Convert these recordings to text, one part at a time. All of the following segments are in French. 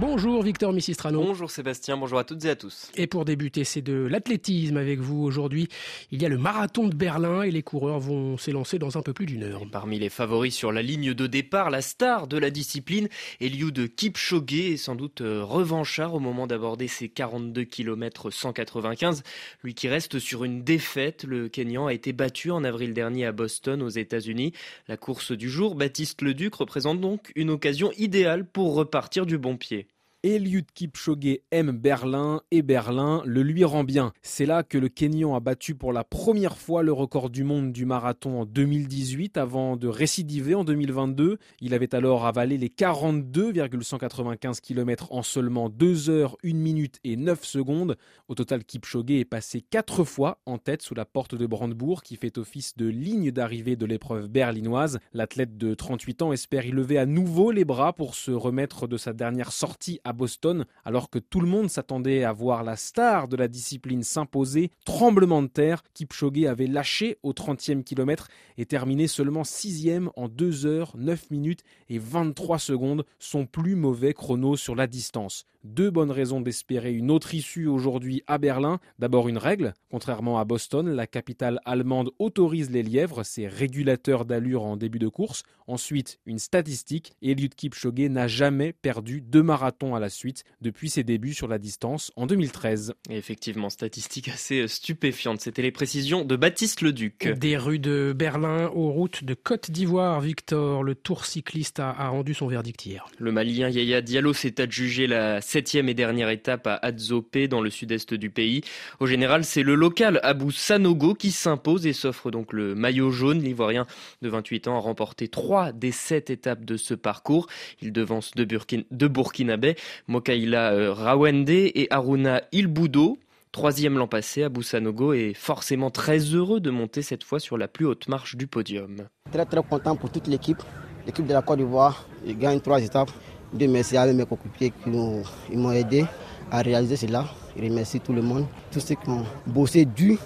Bonjour Victor Missistrano. Bonjour Sébastien, bonjour à toutes et à tous. Et pour débuter, c'est de l'athlétisme avec vous aujourd'hui. Il y a le marathon de Berlin et les coureurs vont s'élancer dans un peu plus d'une heure. parmi les favoris sur la ligne de départ, la star de la discipline, Eliud Kipchoge est sans doute euh, revanchard au moment d'aborder ses 42 km 195. Lui qui reste sur une défaite, le Kenyan a été battu en avril dernier à Boston aux États-Unis. La course du jour, Baptiste Leduc représente donc une occasion idéale pour repartir du bon pied. Eliud Kipchoge aime Berlin et Berlin le lui rend bien. C'est là que le Kenyan a battu pour la première fois le record du monde du marathon en 2018 avant de récidiver en 2022. Il avait alors avalé les 42,195 km en seulement 2 heures, 1 minute et 9 secondes. Au total, Kipchoge est passé 4 fois en tête sous la porte de Brandebourg qui fait office de ligne d'arrivée de l'épreuve berlinoise. L'athlète de 38 ans espère y lever à nouveau les bras pour se remettre de sa dernière sortie à Boston, alors que tout le monde s'attendait à voir la star de la discipline s'imposer. Tremblement de terre, Kipchoge avait lâché au 30e kilomètre et terminé seulement 6e en 2 heures, 9 minutes et 23 secondes, son plus mauvais chrono sur la distance. Deux bonnes raisons d'espérer une autre issue aujourd'hui à Berlin. D'abord une règle, contrairement à Boston, la capitale allemande autorise les lièvres, ses régulateurs d'allure en début de course. Ensuite, une statistique, Eliud Kipchoge n'a jamais perdu deux marathons à la suite depuis ses débuts sur la distance en 2013. effectivement, statistique assez stupéfiante. C'était les précisions de Baptiste Leduc. Des rues de Berlin aux routes de Côte d'Ivoire, Victor, le tour cycliste a, rendu son verdict hier. Le Malien Yaya Diallo s'est adjugé la septième et dernière étape à Adzopé dans le sud-est du pays. Au général, c'est le local Abou Sanogo qui s'impose et s'offre donc le maillot jaune. L'Ivoirien de 28 ans a remporté trois des sept étapes de ce parcours. Il devance deux, Burkin deux Burkinabés, Mokaila euh, Rawende et Aruna Ilboudo. Troisième l'an passé, Abou Sanogo est forcément très heureux de monter cette fois sur la plus haute marche du podium. Très très content pour toute l'équipe. L'équipe de la Côte d'Ivoire gagne trois étapes. De merci à mes coéquipiers qui m'ont aidé à réaliser cela. Je remercie tout le monde, tous ceux qui ont bossé dur.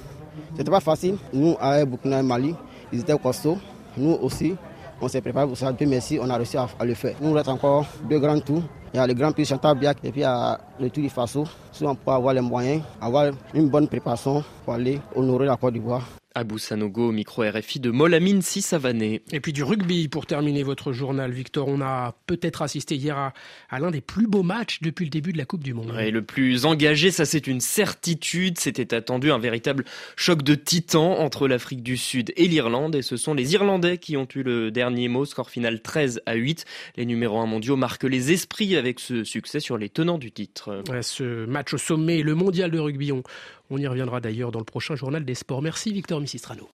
C'était pas facile. Nous, à Burkina et Mali, ils étaient costauds. Nous aussi, on s'est préparé pour ça. Dieu merci, on a réussi à, le faire. Nous, reste encore deux grands tours. Il y a le Grand Prix Chantal-Biac et puis il y a le Tour du Faso. Si on peut avoir les moyens, avoir une bonne préparation pour aller honorer la Côte d'Ivoire. Abou Sanogo, micro RFI de Molamine Sissavané. Et puis du rugby pour terminer votre journal, Victor. On a peut-être assisté hier à, l'un des plus beaux matchs depuis le début de la Coupe du Monde. Et le plus engagé, ça c'est une certitude. C'était attendu un véritable choc de titans entre l'Afrique du Sud et l'Irlande. Et ce sont les Irlandais qui ont eu le dernier mot. Score final 13 à 8. Les numéros 1 mondiaux marquent les esprits avec ce succès sur les tenants du titre. ce match au sommet, le mondial de rugby, on, on y reviendra d'ailleurs dans le prochain journal des sports. Merci Victor Missistrano.